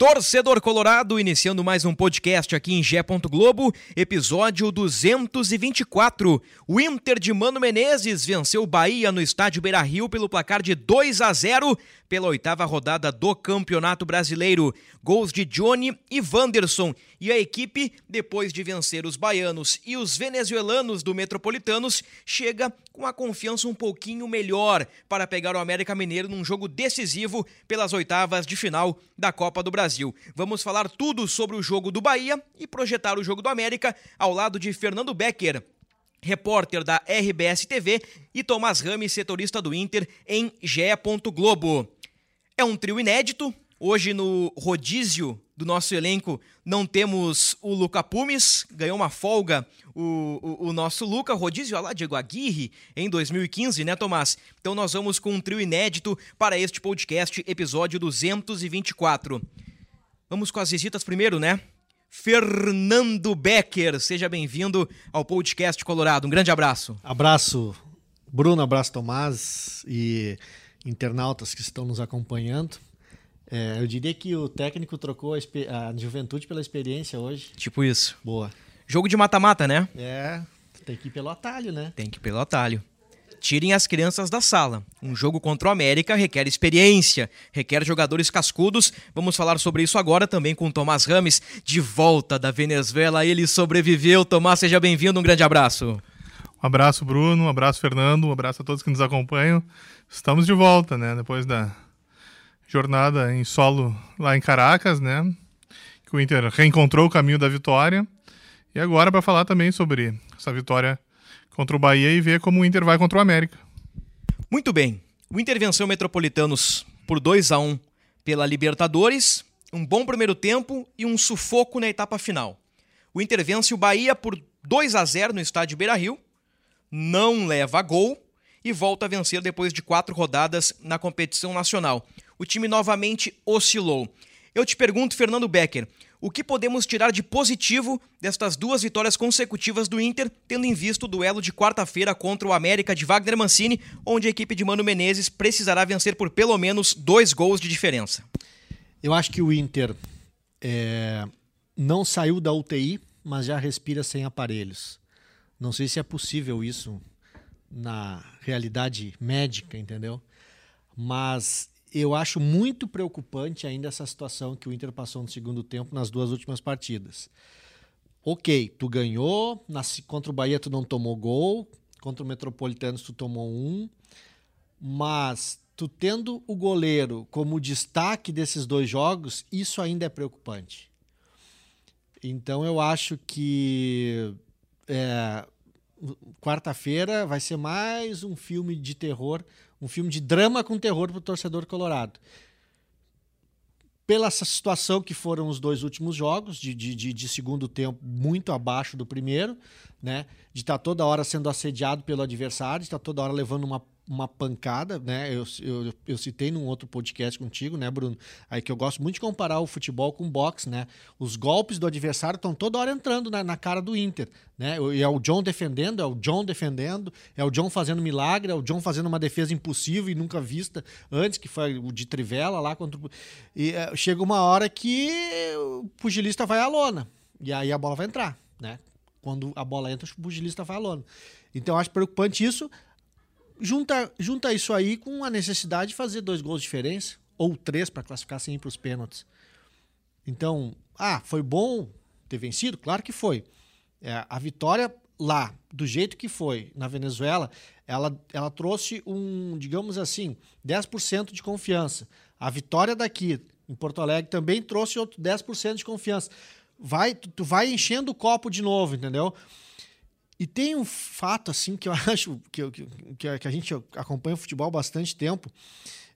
Torcedor Colorado, iniciando mais um podcast aqui em Gé. Globo, episódio 224. O Inter de Mano Menezes venceu o Bahia no estádio Beira Rio pelo placar de 2 a 0 pela oitava rodada do Campeonato Brasileiro. Gols de Johnny e Wanderson. E a equipe, depois de vencer os baianos e os venezuelanos do Metropolitanos, chega com a confiança um pouquinho melhor para pegar o América Mineiro num jogo decisivo pelas oitavas de final da Copa do Brasil. Vamos falar tudo sobre o jogo do Bahia e projetar o jogo do América ao lado de Fernando Becker repórter da RBS TV, e Tomás Rames, setorista do Inter, em GE. Globo. É um trio inédito. Hoje no rodízio do nosso elenco não temos o Luca Pumes, ganhou uma folga o, o, o nosso Luca, rodízio lá Diego Aguirre em 2015, né Tomás? Então nós vamos com um trio inédito para este podcast, episódio 224. Vamos com as visitas primeiro, né? Fernando Becker, seja bem-vindo ao podcast Colorado. Um grande abraço. Abraço, Bruno, abraço, Tomás e internautas que estão nos acompanhando. É, eu diria que o técnico trocou a, a, juventude pela experiência hoje. Tipo isso. Boa. Jogo de mata-mata, né? É, tem que ir pelo atalho, né? Tem que ir pelo atalho. Tirem as crianças da sala. Um jogo contra o América requer experiência, requer jogadores cascudos. Vamos falar sobre isso agora também com o Tomás Rames, de volta da Venezuela. Ele sobreviveu. Tomás, seja bem-vindo. Um grande abraço. Um abraço, Bruno. Um abraço, Fernando. Um abraço a todos que nos acompanham. Estamos de volta, né? Depois da jornada em solo lá em Caracas, né? Que o Inter reencontrou o caminho da vitória. E agora para falar também sobre essa vitória contra o Bahia e ver como o Inter vai contra o América. Muito bem. O Inter venceu o Metropolitanos por 2 a 1 pela Libertadores, um bom primeiro tempo e um sufoco na etapa final. O Inter vence o Bahia por 2 a 0 no estádio Beira-Rio, não leva gol e volta a vencer depois de quatro rodadas na competição nacional. O time novamente oscilou. Eu te pergunto, Fernando Becker, o que podemos tirar de positivo destas duas vitórias consecutivas do Inter, tendo em vista o duelo de quarta-feira contra o América de Wagner Mancini, onde a equipe de Mano Menezes precisará vencer por pelo menos dois gols de diferença? Eu acho que o Inter é, não saiu da UTI, mas já respira sem aparelhos. Não sei se é possível isso na realidade médica, entendeu? Mas eu acho muito preocupante ainda essa situação que o Inter passou no segundo tempo nas duas últimas partidas. Ok, tu ganhou, na, contra o Bahia tu não tomou gol, contra o Metropolitanos tu tomou um, mas tu tendo o goleiro como destaque desses dois jogos, isso ainda é preocupante. Então eu acho que é, quarta-feira vai ser mais um filme de terror um filme de drama com terror para o torcedor colorado. Pela situação que foram os dois últimos jogos, de, de, de segundo tempo muito abaixo do primeiro, né? de estar tá toda hora sendo assediado pelo adversário, de estar tá toda hora levando uma uma pancada, né? Eu, eu, eu citei num outro podcast contigo, né, Bruno? Aí que eu gosto muito de comparar o futebol com o boxe, né? Os golpes do adversário estão toda hora entrando na, na, cara do Inter, né? E é o John defendendo, é o John defendendo, é o John fazendo milagre, é o John fazendo uma defesa impossível e nunca vista antes, que foi o de Trivela lá contra o... E é, chega uma hora que o pugilista vai à lona, e aí a bola vai entrar, né? Quando a bola entra, o pugilista vai à lona. Então eu acho preocupante isso junta, junta isso aí com a necessidade de fazer dois gols de diferença, ou três para classificar sem ir para os pênaltis. Então, ah, foi bom ter vencido? Claro que foi. É, a vitória lá, do jeito que foi na Venezuela, ela, ela trouxe um, digamos assim, 10% de confiança. A vitória daqui, em Porto Alegre, também trouxe outro 10% de confiança. Vai, tu, tu vai enchendo o copo de novo, entendeu? E tem um fato assim que eu acho que, que, que a gente acompanha o futebol há bastante tempo.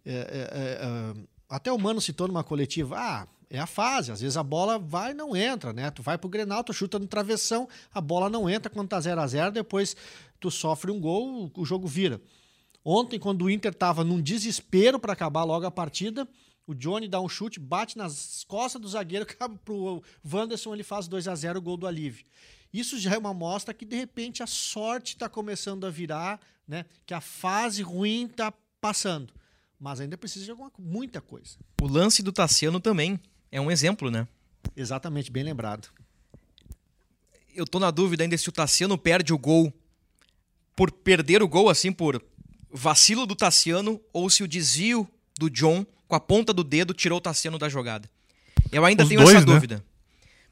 É, é, é, até o Mano citou numa coletiva: ah, é a fase. Às vezes a bola vai e não entra, né? Tu vai pro Grenal, tu chuta no travessão, a bola não entra quando tá 0 a 0 depois tu sofre um gol, o jogo vira. Ontem, quando o Inter tava num desespero para acabar logo a partida, o Johnny dá um chute, bate nas costas do zagueiro, pro Wanderson, ele faz 2 a 0 o gol do Alívio. Isso já é uma mostra que de repente a sorte está começando a virar, né? Que a fase ruim está passando. Mas ainda precisa de alguma, muita coisa. O lance do Tassiano também é um exemplo, né? Exatamente, bem lembrado. Eu tô na dúvida ainda se o Tassiano perde o gol por perder o gol, assim, por vacilo do Tassiano, ou se o desvio do John com a ponta do dedo tirou o Tassiano da jogada. Eu ainda Os tenho dois, essa né? dúvida.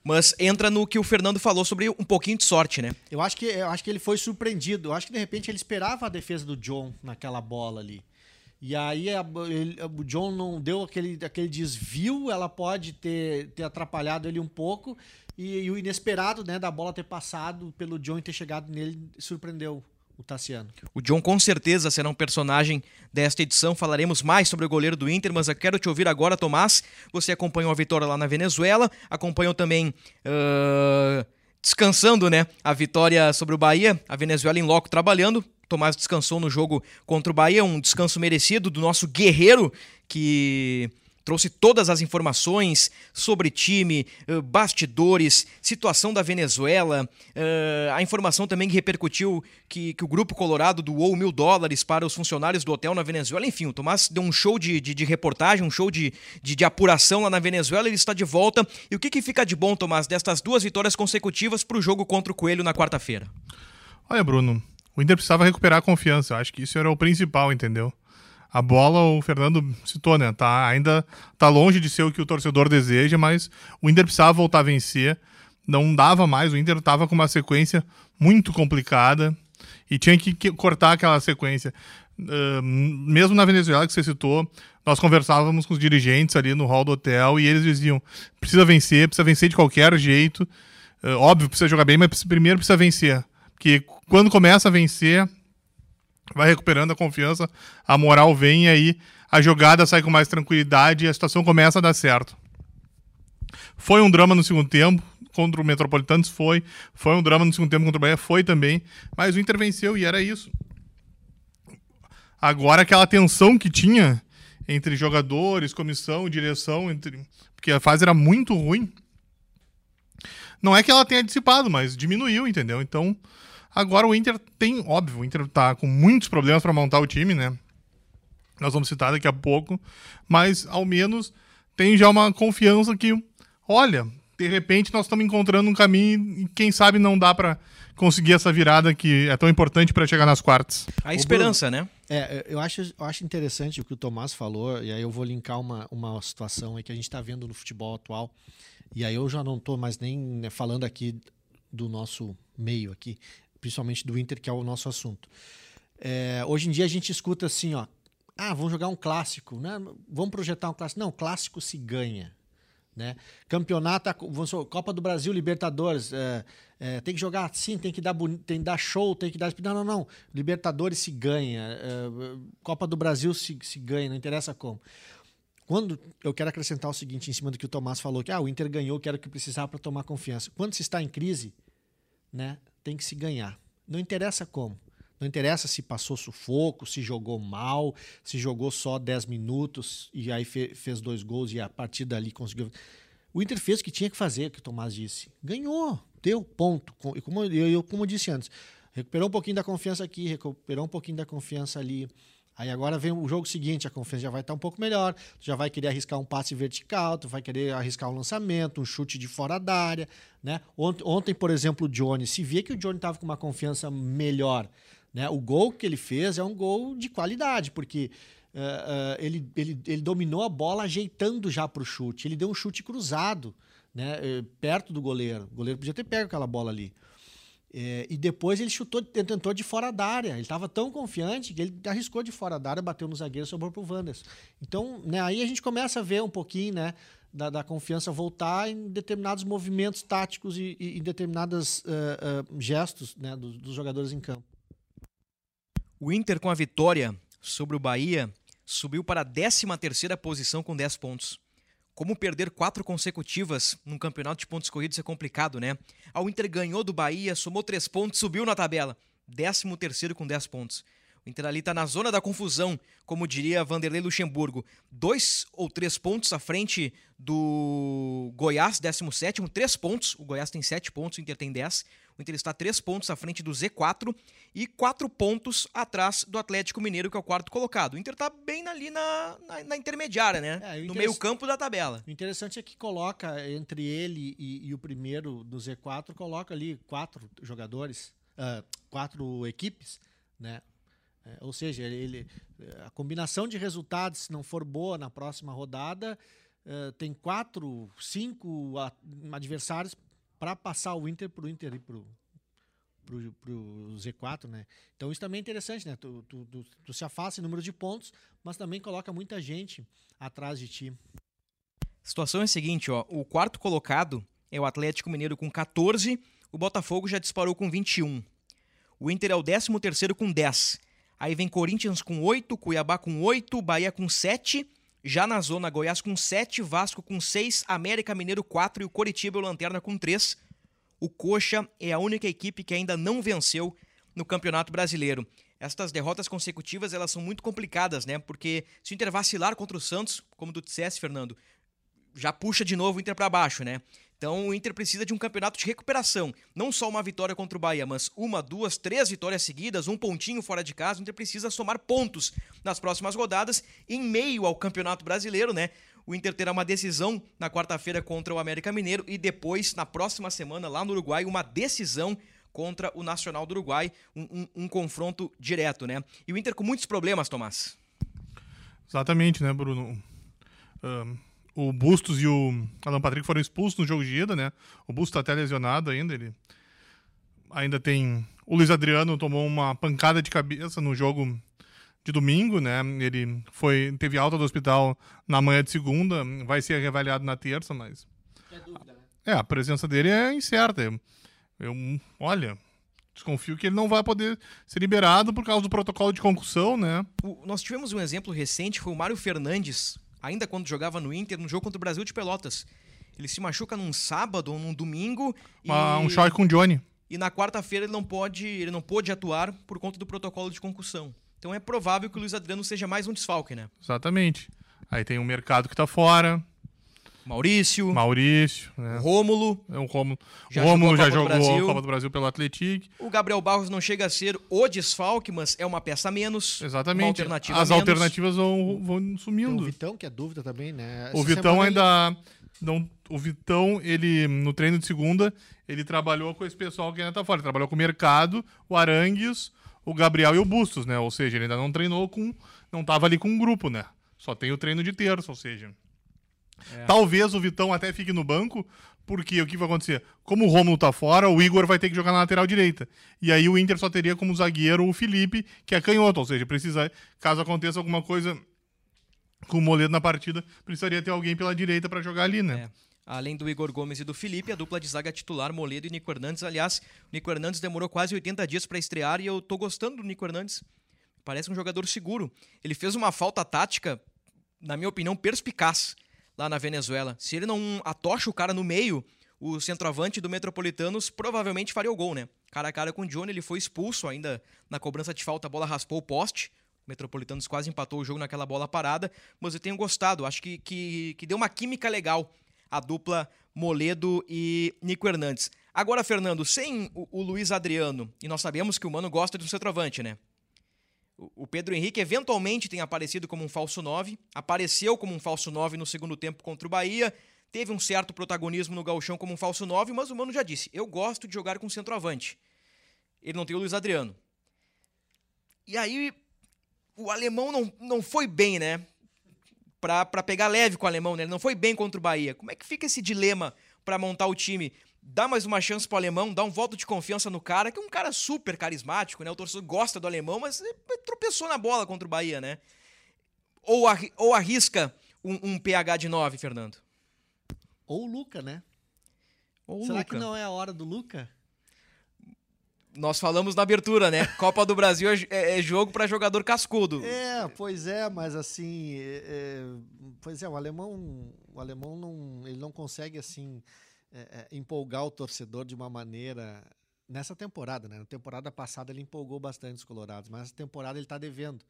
Mas entra no que o Fernando falou sobre um pouquinho de sorte, né? Eu acho que, eu acho que ele foi surpreendido. Eu acho que de repente ele esperava a defesa do John naquela bola ali. E aí a, ele, o John não deu aquele, aquele desvio, ela pode ter, ter atrapalhado ele um pouco. E, e, o inesperado né, da bola ter passado pelo John ter chegado nele surpreendeu o Tassiano. O John com certeza será um personagem desta edição. Falaremos mais sobre o goleiro do Inter, mas eu quero te ouvir agora, Tomás. Você acompanhou a vitória lá na Venezuela, acompanhou também. Uh, descansando, né? A vitória sobre o Bahia, a Venezuela em loco trabalhando. Tomás descansou no jogo contra o Bahia, um descanso merecido do nosso guerreiro que trouxe todas as informações sobre time, bastidores, situação da Venezuela, a informação também que repercutiu que, que o Grupo Colorado doou mil dólares para os funcionários do hotel na Venezuela. Enfim, o Tomás deu um show de, de, de reportagem, um show de, de, de, apuração lá na Venezuela, ele está de volta. E o que, que fica de bom, Tomás, destas duas vitórias consecutivas para o jogo contra o Coelho na quarta-feira? Olha, Bruno, o Inter precisava recuperar a confiança. Eu acho que isso era o principal, entendeu? A bola, o Fernando citou, né? Tá, ainda tá longe de ser o que o torcedor deseja, mas o Inter precisava voltar a vencer. Não dava mais, o Inter estava com uma sequência muito complicada e tinha que, cortar aquela sequência. Uh, mesmo na Venezuela, que você citou, nós conversávamos com os dirigentes ali no hall do hotel e eles diziam: precisa vencer, precisa vencer de qualquer jeito. Uh, óbvio, precisa jogar bem, mas primeiro precisa vencer. Porque quando começa a vencer, vai recuperando a confiança, a moral vem e aí a jogada sai com mais tranquilidade e a situação começa a dar certo. Foi um drama no segundo tempo, contra o Metropolitanos foi, foi um drama no segundo tempo contra o Bahia, foi também, mas o Inter venceu e era isso. Agora aquela tensão que tinha entre jogadores, comissão, direção, entre... porque a fase era muito ruim. Não é que ela tenha dissipado, mas diminuiu, entendeu? Então, Agora o Inter tem, óbvio, o Inter tá com muitos problemas para montar o time, né? Nós vamos citar daqui a pouco, mas ao menos tem já uma confiança que, olha, de repente nós estamos encontrando um caminho e quem sabe não dá para conseguir essa virada que é tão importante para chegar nas quartas. A esperança, Bruno, né? É, eu acho, eu acho interessante o que o Tomás falou, e aí eu vou linkar uma, uma situação aí que a gente está vendo no futebol atual. E aí eu já não estou mais nem né, falando aqui do nosso meio aqui, principalmente do Inter, que é o nosso assunto. É, hoje em dia a gente escuta assim, ó, ah, vamos jogar um clássico, né? Vamos projetar um clássico. Não, clássico se ganha. Né? Campeonato, Copa do Brasil, Libertadores, é, é, tem que jogar assim, tem que dar tem que dar show, tem que dar. Não, não, não. Libertadores se ganha, é, Copa do Brasil se, se ganha, não interessa como. Quando eu quero acrescentar o seguinte em cima do que o Tomás falou, que ah, o Inter ganhou, que era o que precisava para tomar confiança. Quando se está em crise, né, tem que se ganhar. Não interessa como. Não interessa se passou sufoco, se jogou mal, se jogou só 10 minutos e aí fe fez dois gols e a partir dali conseguiu. O Inter fez o que tinha que fazer, que o Tomás disse. Ganhou, deu ponto. E como eu como eu disse antes, recuperou um pouquinho da confiança aqui, recuperou um pouquinho da confiança ali. Aí agora vem o jogo seguinte, a confiança já vai estar um pouco melhor, tu já vai querer arriscar um passe vertical, tu vai querer arriscar um lançamento, um chute de fora da área, né? Ontem, ontem por exemplo, o Johnny, se via que o Johnny estava com uma confiança melhor, né? O gol que ele fez é um gol de qualidade, porque uh, uh, ele, ele, ele dominou a bola ajeitando já para o chute, ele deu um chute cruzado, né? Uh, perto do goleiro, o goleiro podia ter pego aquela bola ali. É, e depois ele chutou, tentou de fora da área. Ele estava tão confiante que ele arriscou de fora da área, bateu no zagueiro e sobrou para o Wanderson. Então, né, aí a gente começa a ver um pouquinho, né? da, da confiança voltar em determinados movimentos táticos e, e em determinados uh, uh, gestos né, dos, dos jogadores em campo. O Inter, com a vitória sobre o Bahia, subiu para a 13 posição com 10 pontos. Como perder quatro consecutivas num campeonato de pontos corridos é complicado, né? O Inter ganhou do Bahia, somou três pontos, subiu na tabela. 13 com 10 pontos. O Inter ali está na zona da confusão, como diria Vanderlei Luxemburgo. Dois ou três pontos à frente do Goiás, 17, três pontos. O Goiás tem sete pontos, o Inter tem 10. O Inter está três pontos à frente do Z4 e quatro pontos atrás do Atlético Mineiro, que é o quarto colocado. O Inter está bem ali na, na, na intermediária, né? É, no meio campo da tabela. O interessante é que coloca entre ele e, e o primeiro do Z4, coloca ali quatro jogadores, uh, quatro equipes, né? É, ou seja, ele, a combinação de resultados, se não for boa na próxima rodada, é, tem quatro, cinco adversários para passar o Inter para o Inter e para o Z4, né? Então isso também é interessante, né? Tu, tu, tu, tu, se afasta em número de pontos, mas também coloca muita gente atrás de ti. A situação é a seguinte, ó. O quarto colocado é o Atlético Mineiro com 14, o Botafogo já disparou com 21. O Inter é o 13 terceiro com 10. Aí vem Corinthians com 8, Cuiabá com 8, Bahia com 7. Já na zona, Goiás com 7, Vasco com 6, América Mineiro 4 e o Coritiba e o Lanterna com 3. O Coxa é a única equipe que ainda não venceu no Campeonato Brasileiro. Estas derrotas consecutivas elas são muito complicadas, né? Porque se o Inter vacilar contra o Santos, como tu dissesse, Fernando, já puxa de novo o Inter para baixo, né? Então o Inter precisa de um campeonato de recuperação. Não só uma vitória contra o Bahia, mas uma, duas, três vitórias seguidas, um pontinho fora de casa. O Inter precisa somar pontos nas próximas rodadas, em meio ao Campeonato Brasileiro, né? O Inter terá uma decisão na quarta-feira contra o América Mineiro e depois, na próxima semana, lá no Uruguai, uma decisão contra o Nacional do Uruguai. Um, um, um confronto direto, né? E o Inter com muitos problemas, Tomás. Exatamente, né, Bruno? Um o Bustos e o Alan Patrick foram expulsos no jogo de ida, né? O Bustos tá até lesionado ainda, ele ainda tem o Luiz Adriano tomou uma pancada de cabeça no jogo de domingo, né? Ele foi teve alta do hospital na manhã de segunda, vai ser reavaliado na terça, mas é dúvida, né? É, a presença dele é incerta. Eu, eu olha, desconfio que ele não vai poder ser liberado por causa do protocolo de concussão, né? O, nós tivemos um exemplo recente, foi o Mário Fernandes, ainda quando jogava no Inter, no jogo contra o Brasil de Pelotas. Ele se machuca num sábado ou num domingo. Ah, e... Um choque com o Johnny. E na quarta-feira ele não pode, ele não pôde atuar por conta do protocolo de concussão. Então é provável que o Luiz Adriano seja mais um desfalque, né? Exatamente. Aí tem o mercado que tá fora. Maurício. Maurício. Né? Rômulo. É um Rômulo. Já Rômulo já jogou a Copa do Brasil pelo Atlético. O Gabriel Barros não chega a ser o desfalque, mas é uma peça menos. Exatamente. Alternativa As menos. alternativas vão, vão sumindo. Tem o Vitão, que é dúvida também, né? Essa o Vitão ainda. Não, o Vitão, ele, no treino de segunda, ele trabalhou com esse pessoal que ainda tá fora. Ele trabalhou com o Mercado, o Arangues, o Gabriel e o Bustos, né? Ou seja, ele ainda não treinou com. Não tava ali com um grupo, né? Só tem o treino de terça, ou seja. É. Talvez o Vitão até fique no banco, porque o que vai acontecer? Como o Romulo tá fora, o Igor vai ter que jogar na lateral direita. E aí o Inter só teria como zagueiro o Felipe, que é canhoto, ou seja, precisa, caso aconteça alguma coisa com o Moledo na partida, precisaria ter alguém pela direita para jogar ali, né? É. Além do Igor Gomes e do Felipe, a dupla de zaga titular, Moledo e Nico Hernandes. Aliás, o Nico Hernandes demorou quase 80 dias para estrear e eu tô gostando do Nico Hernandes. Parece um jogador seguro. Ele fez uma falta tática, na minha opinião, perspicaz lá na Venezuela. Se ele não atocha o cara no meio, o centroavante do Metropolitanos provavelmente faria o gol, né? Cara a cara com o Johnny, ele foi expulso ainda na cobrança de falta, a bola raspou o poste. O Metropolitanos quase empatou o jogo naquela bola parada, mas eu tenho gostado, acho que, que, que deu uma química legal a dupla Moledo e Nico Hernandes. Agora, Fernando, sem o, o Luiz Adriano, e nós sabemos que o Mano gosta de um centroavante, né? O Pedro Henrique eventualmente tem aparecido como um falso 9, apareceu como um falso 9 no segundo tempo contra o Bahia, teve um certo protagonismo no gauchão como um falso 9, mas o Mano já disse, eu gosto de jogar com centroavante. Ele não tem o Luiz Adriano. E aí, o alemão não, não foi bem, né? Pra, pra pegar leve com o alemão, né? Ele não foi bem contra o Bahia. Como é que fica esse dilema para montar o time? Dá mais uma chance pro alemão, dá um voto de confiança no cara, que é um cara super carismático, né? O torcedor gosta do alemão, mas tropeçou na bola contra o Bahia, né? Ou, ou arrisca um, um PH de 9, Fernando? Ou o Luca, né? Ou Será Luca. que não é a hora do Luca? Nós falamos na abertura, né? Copa do Brasil é, é- é jogo para jogador cascudo. É, pois é, mas assim, é, é, pois é, o alemão, o alemão não, ele não consegue assim é, é, empolgar o torcedor de uma maneira nessa temporada, né? Na temporada passada ele empolgou bastante os colorados, mas essa temporada ele está devendo.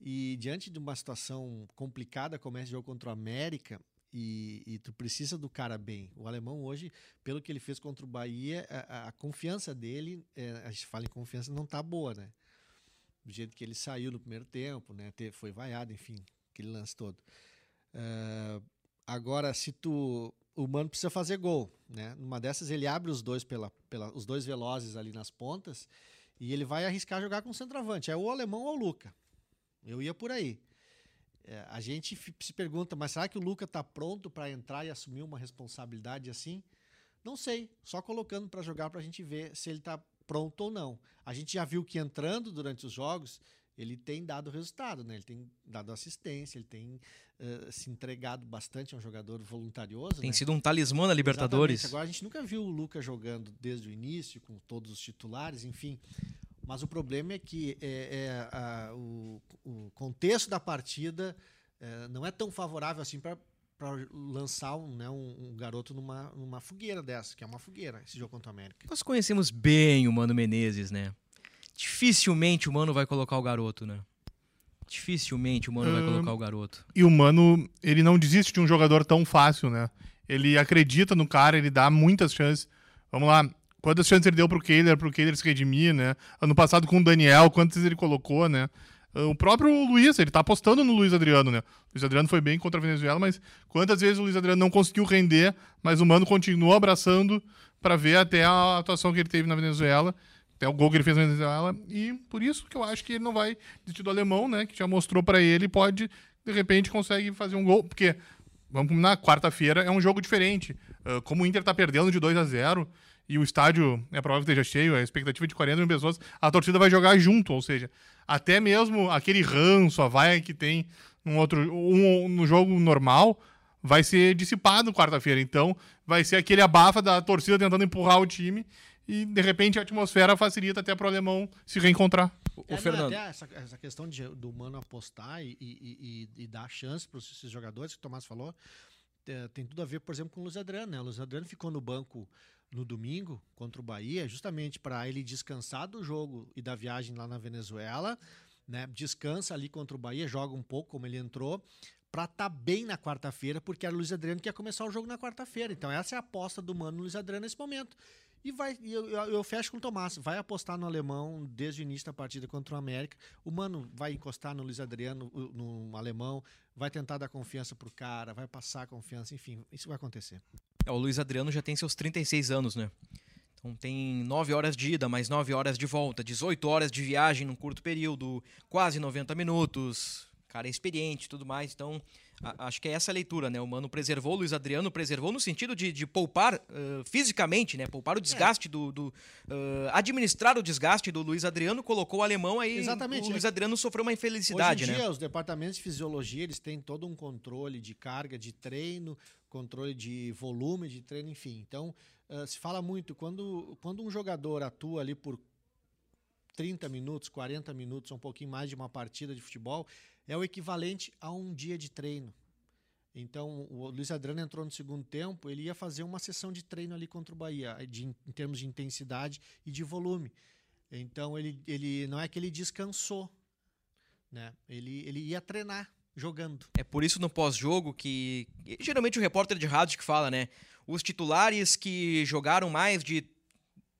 E diante de uma situação complicada como esse jogo contra o América, e, e tu precisa do cara bem. O alemão hoje, pelo que ele fez contra o Bahia, a, a- confiança dele, é, a gente fala em confiança, não tá boa, né? Do jeito que ele saiu no primeiro tempo, né? Te- Foi vaiado, enfim, aquele lance todo. Ah, agora, se tu. O Mano precisa fazer gol, né? Numa dessas ele abre os dois pela, pela, os dois velozes ali nas pontas e ele vai arriscar jogar com o centroavante. É o alemão ou o Luca. Eu ia por aí. É, a gente se pergunta, mas será que o Luca está pronto para entrar e assumir uma responsabilidade assim? Não sei, só colocando para jogar para a gente ver se ele está pronto ou não. A gente já viu que entrando durante os jogos, ele tem dado resultado, né? Ele tem dado assistência, ele tem eh, se entregado bastante, é um jogador voluntarioso. Tem né? sido um talismã na Libertadores. Exatamente. Agora a gente nunca viu o Luca jogando desde o início, com todos os titulares, enfim. Mas o problema é que é, é, a- o, o contexto da partida é, não é tão favorável assim para lançar um, né, um, um garoto numa, numa fogueira dessa, que é uma fogueira, esse jogo contra o América. Nós conhecemos bem o Mano Menezes, né? Dificilmente o Mano vai colocar o garoto, né? Dificilmente o Mano vai Ahn, colocar o garoto. E o Mano, ele não desiste de um jogador tão fácil, né? Ele acredita no cara, ele dá muitas chances. Vamos lá, quantas chances ele deu pro Kehler, pro Kehler se redimir, né? Ano passado com o Daniel, quantas ele colocou, né? Ah, O próprio Luiz, ele tá apostando no Luiz Adriano, né? O Luiz Adriano foi bem contra a Venezuela, mas quantas vezes o Luiz Adriano não conseguiu render, mas o Mano continuou abraçando para ver até a atuação que ele teve na Venezuela, até o gol que ele fez na Venezuela, e por isso que eu acho que ele não vai desistir do alemão, né? Que já mostrou para ele, pode, de repente, consegue fazer um gol, porque vamos combinar, quarta-feira é um jogo diferente. Ah, como o Inter tá perdendo de 2 a 0 e o estádio é provável que esteja cheio, a expectativa de 40 mil pessoas, a torcida vai jogar junto, ou seja, até mesmo aquele ranço, a vaia que tem num outro um, no jogo normal, vai ser dissipado quarta-feira. Então, vai ser aquele abafa da torcida tentando empurrar o time e de repente a atmosfera facilita até pro alemão se reencontrar. O, É, Fernando. até essa, essa questão de, do Mano apostar e, e, e- e dar chance para esses jogadores que o Tomás falou, é, tem tudo a ver, por exemplo, com o Luiz Adriano. Né? O Luiz Adriano ficou no banco no domingo contra o Bahia, justamente para ele descansar do jogo e da viagem lá na Venezuela, né? Descansa ali contra o Bahia, joga um pouco como ele entrou, para estar bem na quarta-feira, porque era o Luiz Adriano que ia começar o jogo na quarta-feira. Então essa é a aposta do Mano no Luiz Adriano nesse momento. E vai, eu, eu, fecho com o Tomás. Vai apostar no alemão desde o início da partida contra o América. O Mano vai encostar no Luiz Adriano, o- no alemão, vai tentar dar confiança pro cara, vai passar confiança, enfim, isso vai acontecer. É, o Luiz Adriano já tem seus 36 anos, né? Então tem 9 horas de ida, mais 9 horas de volta, 18 horas de viagem num curto período, quase 90 minutos. Cara é experiente tudo mais. Então, a- acho que é essa a leitura, né? O Mano preservou, o Luiz Adriano preservou no sentido de, de poupar ah, fisicamente, né? Poupar o desgaste do. do ah, administrar o desgaste do Luiz Adriano, colocou o alemão aí. Exatamente, O Luiz é. Adriano sofreu uma infelicidade, Hoje em né? dia, os departamentos de fisiologia, eles têm todo um controle de carga de treino, controle de volume de treino, enfim. Então, ah, se fala muito, quando, quando um jogador atua ali por 30 minutos, 40 minutos, um pouquinho mais de uma partida de futebol, é o equivalente a um dia de treino. Então, o Luiz Adriano entrou no segundo tempo, ele ia fazer uma sessão de treino ali contra o Bahia, de, em termos de intensidade e de volume. Então, ele, ele não é que ele descansou, né? Ele, ele ia treinar jogando. É por isso no pós-jogo que. Geralmente o repórter de rádio que fala, né? Os titulares que jogaram mais de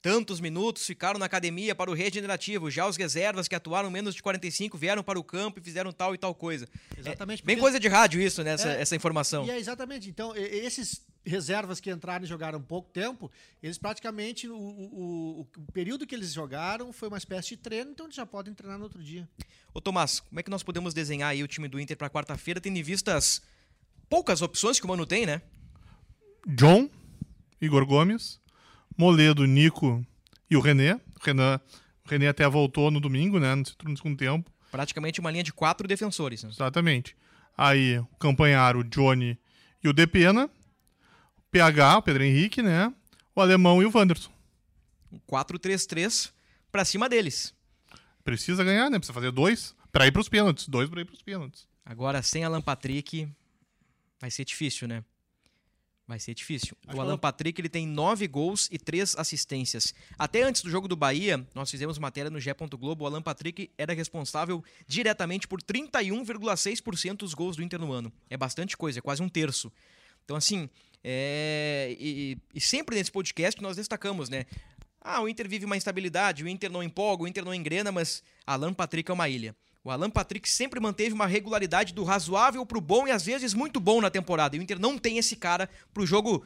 tantos minutos ficaram na academia para o regenerativo. Já os reservas que atuaram menos de 45 vieram para o campo e fizeram tal e tal coisa. Exatamente. É, bem coisa de rádio isso, né? Essa, É, essa informação. E é exatamente. Então, esses reservas que entraram e jogaram pouco tempo, eles praticamente, o, o- o- período que eles jogaram foi uma espécie de treino, então eles já podem treinar no outro dia. Ô Tomás, como é que nós podemos desenhar aí o time do Inter para quarta-feira, tendo em vista as poucas opções que o Mano tem, né? John, Igor Gomes, Moledo, Nico e o René. O Renan, o René até voltou no domingo, né? No segundo tempo. Praticamente uma linha de quatro defensores. né? Exatamente. Aí o Campanharo, o Johnny e o Depena. PH, o Pedro Henrique, né? O Alemão e o Wanderson. Um 4-3-3 pra cima deles. Precisa ganhar, né? Precisa fazer dois pra ir pros pênaltis. Dois pra ir pros pênaltis. Agora, sem Alan Patrick, vai ser difícil, né? Vai ser difícil. Acho o Alan ela- Patrick ele tem nove gols e três assistências. Até antes do jogo do Bahia, nós fizemos matéria no G. Globo. O Alan Patrick era responsável diretamente por 31,6% dos gols do Inter no ano. É bastante coisa, é quase um terço. Então, assim, é... e, e sempre nesse podcast nós destacamos, né? Ah, o Inter vive uma instabilidade, o Inter não empolga, o Inter não engrena, mas Alan Patrick é uma ilha. O Alan Patrick sempre manteve uma regularidade do razoável pro bom e às vezes muito bom na temporada. E o Inter não tem esse cara pro jogo,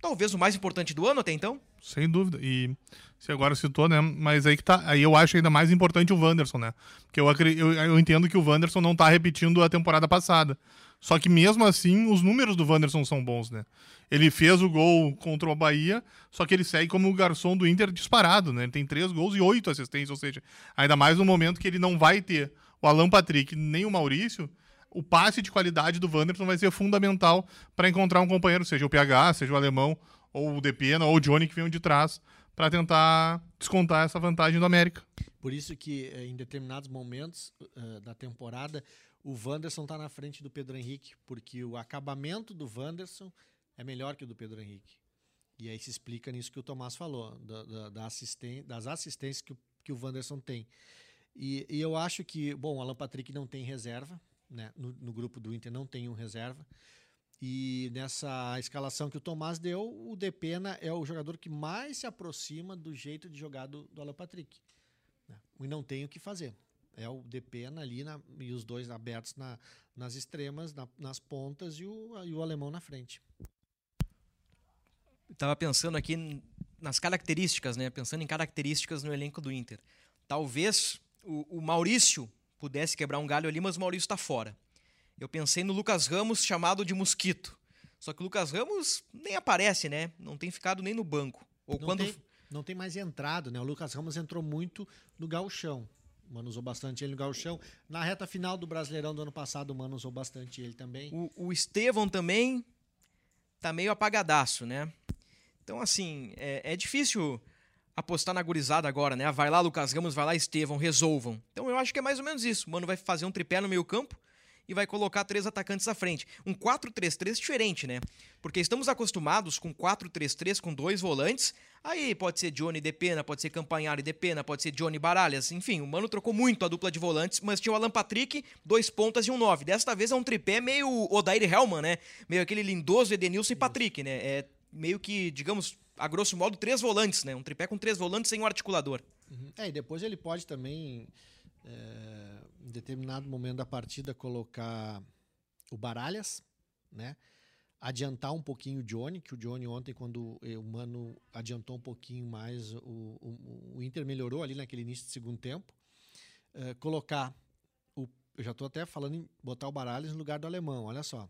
talvez o mais importante do ano até então. Sem dúvida. E você agora citou, né? Mas aí que tá. Aí eu acho ainda mais importante o Wanderson, né? Porque eu, eu, eu entendo que o Wanderson não tá repetindo a temporada passada. Só que mesmo assim, os números do Wanderson são bons, né? Ele fez o gol contra o Bahia, só que ele segue como o garçom do Inter disparado, né? Ele tem três gols e oito assistências, ou seja, ainda mais no momento que ele não vai ter o Alan Patrick nem o Maurício, o passe de qualidade do Wanderson vai ser fundamental para encontrar um companheiro, seja o PH, seja o alemão, ou o Depena, ou o Johnny que vem de trás, para tentar descontar essa vantagem do América. Por isso que eh, em determinados momentos eh, da temporada o Wanderson está na frente do Pedro Henrique, porque o acabamento do Wanderson é melhor que o do Pedro Henrique. E aí se explica nisso que o Tomás falou, da, da- da assisten- das assistências que o, que o Wanderson tem. E, e eu acho que, bom, o Alan Patrick não tem reserva, né? No, no grupo do Inter não tem um reserva. E nessa escalação que o Tomás deu, o Depena é o jogador que mais se aproxima do jeito de jogar do, do Alan Patrick. né? E não tem o que fazer. É o Depena ali na- e os dois abertos na- nas extremas, na- nas pontas e o, e o alemão na frente. Tava pensando aqui nas características, né? Pensando em características no elenco do Inter. Talvez o, o Maurício pudesse quebrar um galho ali, mas o Maurício tá fora. Eu pensei no Lucas Ramos chamado de mosquito. Só que o Lucas Ramos nem aparece, né? Não tem ficado nem no banco. Ou Não, quando tem, não tem mais entrado, né? O Lucas Ramos entrou muito no gauchão. O Mano usou bastante ele no gauchão. Na reta final do Brasileirão do ano passado, o Mano usou bastante ele também. O, o Estevão também tá meio apagadaço, né? Então, assim, é, é difícil apostar na gurizada agora, né? Ah, Vai lá, Lucas Ramos, vai lá, Estevão, resolvam. Então, eu acho que é mais ou menos isso. O Mano vai fazer um tripé no meio campo e vai colocar três atacantes à frente. Um 4-3-3 diferente, né? Porque estamos acostumados com 4-3-3 com dois volantes. Aí pode ser Johnny Depena, pode ser Campanhari Depena, pode ser Johnny Baralhas. Enfim, o Mano trocou muito a dupla de volantes, mas tinha o Alan Patrick, dois pontas e um 9. Desta vez é um tripé meio Odair Hellman, né? Meio aquele lindoso Edenilson e Patrick, né? É meio que, digamos, a grosso modo, três volantes, né? Um tripé com três volantes sem um articulador. Uhum. É, e depois ele pode também, é, em determinado momento da partida, colocar o Baralhas, né? Adiantar um pouquinho o Johnny, que o Johnny ontem, quando eh, o Mano adiantou um pouquinho mais, o, o, o Inter melhorou ali naquele início de segundo tempo. É, colocar o. Eu já estou até falando em botar o Baralhas no lugar do alemão, olha só.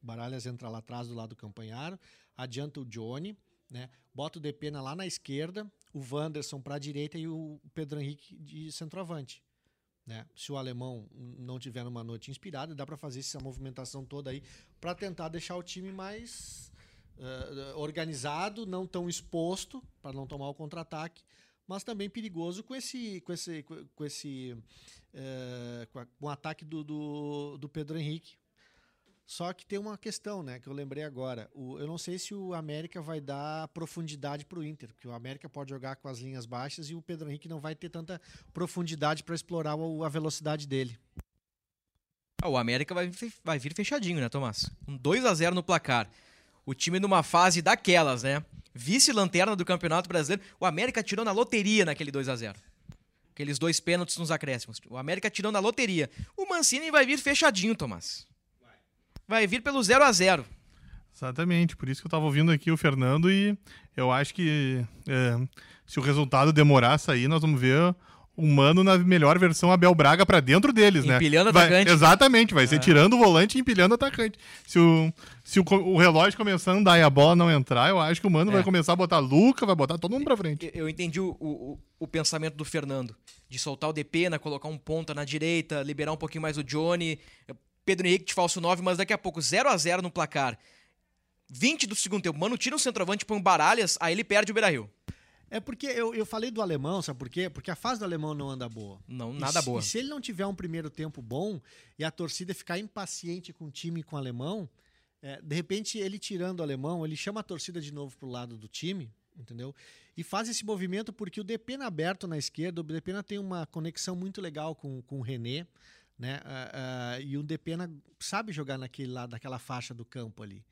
Baralhas entra lá atrás do lado do Campanharo, adianta o Johnny, né? Bota o Depena lá na esquerda, o Wanderson para a direita e o Pedro Henrique de centroavante. Né? Se o alemão não tiver numa noite inspirada, dá para fazer essa movimentação toda aí para tentar deixar o time mais eh, organizado, não tão exposto para não tomar o contra-ataque, mas também perigoso com esse com esse com esse eh, com, com o ataque do, do, do Pedro Henrique. Só que tem uma questão, né, que eu lembrei agora. O, eu não sei se o América vai dar profundidade para o Inter, porque o América pode jogar com as linhas baixas e o Pedro Henrique não vai ter tanta profundidade para explorar o- a velocidade dele. Ah, o América vai, vai vir fechadinho, né, Tomás? Um 2 a 0 no placar. O time numa fase daquelas, né? Vice-lanterna do Campeonato Brasileiro. O América tirou na loteria naquele 2 a 0 Aqueles dois pênaltis nos acréscimos. O América tirou na loteria. O Mancini vai vir fechadinho, Tomás. Vai vir pelo 0 a 0 Exatamente, por isso que eu estava ouvindo aqui o Fernando e eu acho que é, se o resultado demorar a sair, nós vamos ver o Mano na melhor versão Abel Braga para dentro deles, né? Empilhando Vai- atacante. Exatamente, vai ser tirando o volante e empilhando atacante. Se o, se o, o relógio começar a andar e a bola não entrar, eu acho que o Mano É. vai começar a botar Luca, vai botar todo mundo pra frente. Eu- Eu entendi o, o, o pensamento do Fernando. De soltar o Depena, colocar um ponta na direita, liberar um pouquinho mais o Johnny. Pedro Henrique de falso 9, mas daqui a pouco 0 a 0 no placar. 20 do segundo tempo, Mano tira um centroavante, põe um Baralhas, aí ele perde o Beira-Rio. É porque eu, eu falei do alemão, sabe por quê? Porque a fase do alemão não anda boa. Não, E nada se- boa. E se ele não tiver um primeiro tempo bom e a torcida ficar impaciente com o time e com o alemão, é, de repente ele tirando o alemão, ele chama a torcida de novo pro lado do time, entendeu? E faz esse movimento porque o Depena aberto na esquerda, o Depena tem uma conexão muito legal com, com o René, né? Ah, ah, e o Depena sabe jogar naquele lado, naquela faixa do campo ali.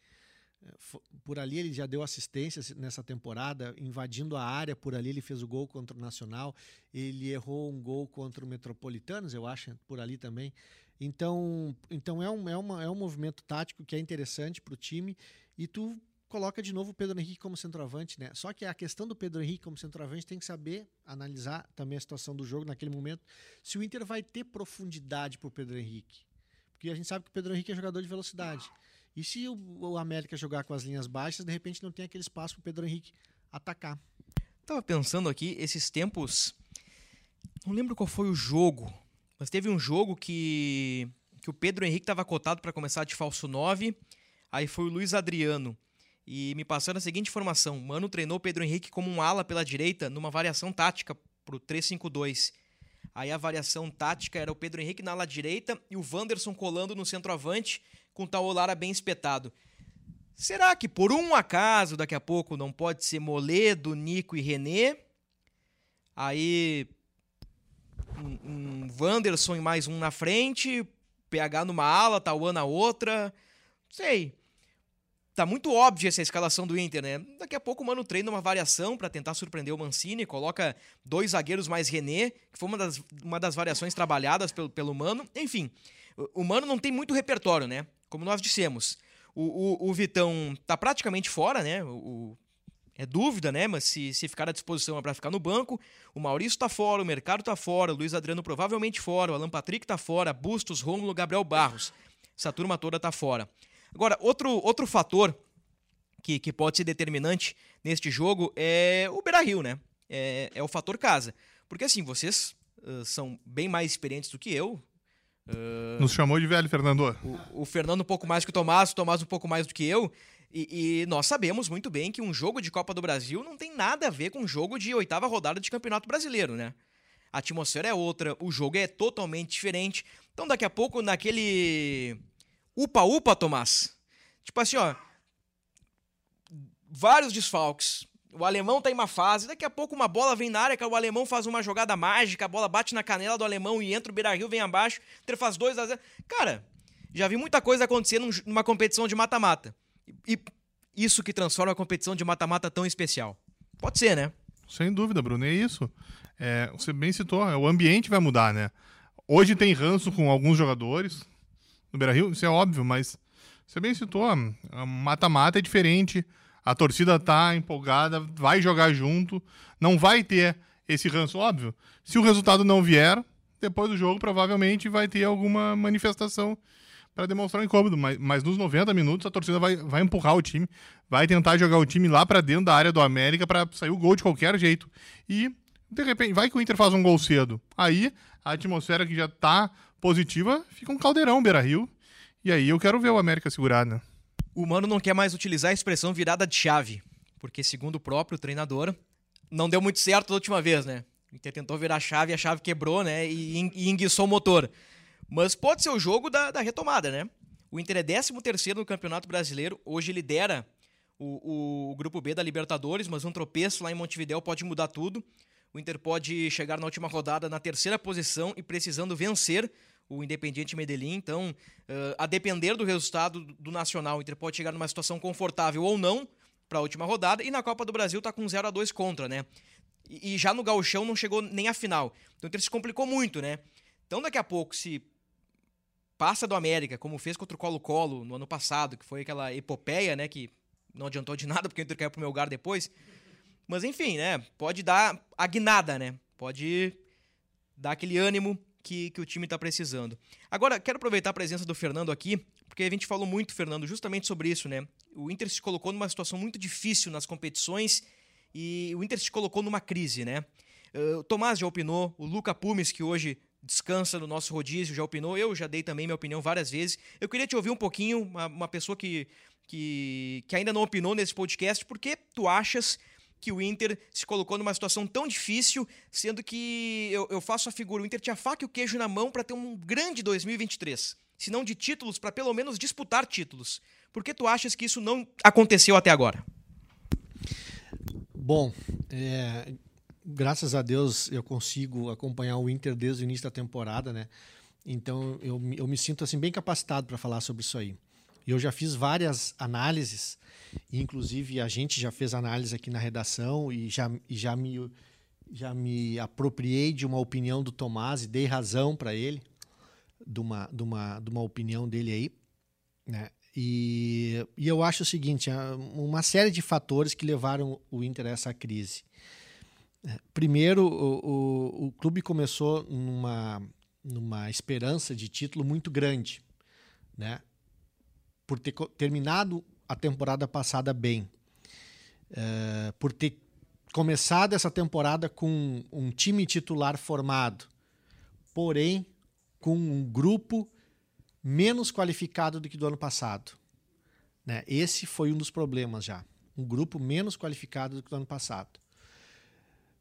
Por ali ele já deu assistência nessa temporada, invadindo a área. Por ali ele fez o gol contra o Nacional. Ele errou um gol contra o Metropolitanos, eu acho, por ali também. Então, então é, um, é, uma, é um movimento tático que é interessante para o time. E tu coloca de novo o Pedro Henrique como centroavante, né? Só que a questão do Pedro Henrique como centroavante tem que saber analisar também a situação do jogo naquele momento. Se o Inter vai ter profundidade para o Pedro Henrique. Porque a gente sabe que o Pedro Henrique é jogador de velocidade. E se o, o América jogar com as linhas baixas, de repente não tem aquele espaço para o Pedro Henrique atacar. Tava pensando aqui, esses tempos. Não lembro qual foi o jogo, mas teve um jogo que, que o Pedro Henrique estava cotado para começar de falso 9, aí foi o Luiz Adriano. E me passaram a seguinte informação: Mano treinou Pedro Henrique como um ala pela direita numa variação tática pro 3-5-2. Aí a variação tática era o Pedro Henrique na ala direita e o Wanderson colando no centroavante com o Taolara bem espetado. Será que por um acaso daqui a pouco não pode ser Moledo, Nico e René? Aí um, um Wanderson e mais um na frente, PH numa ala, Tauan na outra. Sei. Tá muito óbvia essa escalação do Inter, né? Daqui a pouco o Mano treina uma variação para tentar surpreender o Mancini, coloca dois zagueiros mais René, que foi uma das, uma das variações trabalhadas pelo, pelo Mano. Enfim, o, Mano não tem muito repertório, né? Como nós dissemos. O, o, o Vitão tá praticamente fora, né? O- é dúvida, né? Mas se, se ficar à disposição é para ficar no banco. O Maurício tá fora, o Mercado tá fora, o Luiz Adriano provavelmente fora, o Alan Patrick tá fora, Bustos, Rômulo, Gabriel Barros. Essa turma toda tá fora. Agora, outro, outro fator que, que pode ser determinante neste jogo é o Beira-Rio, né? É, é o fator casa. Porque assim, vocês ah, são bem mais experientes do que eu. Nos chamou de velho, Fernando. O, o Fernando um pouco mais que o Tomás, o Tomás um pouco mais do que eu. E, e nós sabemos muito bem que um jogo de Copa do Brasil não tem nada a ver com um jogo de oitava rodada de Campeonato Brasileiro, né? A atmosfera é outra, o jogo é totalmente diferente. Então, daqui a pouco, naquele upa-upa, Tomás, tipo assim, ó, vários desfalques. O alemão tá em uma fase, daqui a pouco uma bola vem na área, que o alemão faz uma jogada mágica, a bola bate na canela do alemão e entra o Beira-Rio, vem abaixo, Inter faz 2 a 0 Cara, já vi muita coisa acontecer num- numa competição de mata-mata. E e isso que transforma a competição de mata-mata tão especial. Pode ser, né? Sem dúvida, Bruno, é isso. É, você bem citou, é, o ambiente vai mudar, né? Hoje tem ranço com alguns jogadores no Beira-Rio, isso é óbvio, mas você bem citou, mata-mata é diferente, a torcida tá empolgada, vai jogar junto, não vai ter esse ranço, óbvio. Se o resultado não vier, depois do jogo provavelmente vai ter alguma manifestação para demonstrar um incômodo, mas, mas nos 90 minutos a torcida vai, vai empurrar o time, vai tentar jogar o time lá para dentro da área do América para sair o gol de qualquer jeito. E de repente, vai que o Inter faz um gol cedo. Aí a atmosfera que já tá positiva fica um caldeirão Beira-Rio. E aí eu quero ver o América segurar, né? O Mano não quer mais utilizar a expressão virada de chave, porque, segundo o próprio treinador, não deu muito certo da última vez, né? O Inter tentou virar a chave, a chave quebrou, né? E, e enguiçou o motor. Mas pode ser o jogo da, da retomada, né? O Inter é 13 no Campeonato Brasileiro, hoje lidera o, o grupo B da Libertadores, mas um tropeço lá em Montevidéu pode mudar tudo. O Inter pode chegar na última rodada na terceira posição e precisando vencer o Independiente Medellín. Então, eh, a depender do resultado do- do Nacional, o Inter pode chegar numa situação confortável ou não para a última rodada. E na Copa do Brasil tá com 0 a 2 contra, né? E, e já no Gauchão não chegou nem à final. Então o Inter se complicou muito, né? Então daqui a pouco, se passa do América, como fez contra o Colo-Colo no ano passado, que foi aquela epopeia, né? Que não adiantou de nada porque o Inter caiu pro meu lugar depois. Mas enfim, né? Pode dar a guinada, né? Pode dar aquele ânimo que, que o time tá precisando. Agora, quero aproveitar a presença do Fernando aqui, porque a gente falou muito, Fernando, justamente sobre isso, né? O Inter se colocou numa situação muito difícil nas competições e o Inter se colocou numa crise, né? Eh, o Tomás já opinou, o Luca Pumes, que hoje descansa no nosso rodízio, já opinou, eu já dei também minha opinião várias vezes. Eu queria te ouvir um pouquinho, uma, uma pessoa que, que, que ainda não opinou nesse podcast, por que tu achas que o Inter se colocou numa situação tão difícil, sendo que eu, eu faço a figura, o Inter tinha faca e o queijo na mão para ter um grande 2023, se não de títulos, para pelo menos disputar títulos. Por que tu achas que isso não aconteceu até agora? Bom, é, graças a Deus eu consigo acompanhar o Inter desde o início da temporada, né? Então eu, eu me sinto assim bem capacitado para falar sobre isso aí. Eu já fiz várias análises, inclusive a gente já fez análise aqui na redação e já, e já, me, já me apropriei de uma opinião do Tomás e dei razão para ele, de uma, de, uma, de uma opinião dele aí. Né? E, e eu acho o seguinte: uma série de fatores que levaram o Inter a essa crise. É, primeiro, o, o, o clube começou numa, numa esperança de título muito grande, né? Por ter terminado a temporada passada bem, é, por ter começado essa temporada com um time titular formado, porém com um grupo menos qualificado do que do ano passado. Né? Esse foi um dos problemas já. Um grupo menos qualificado do que do ano passado.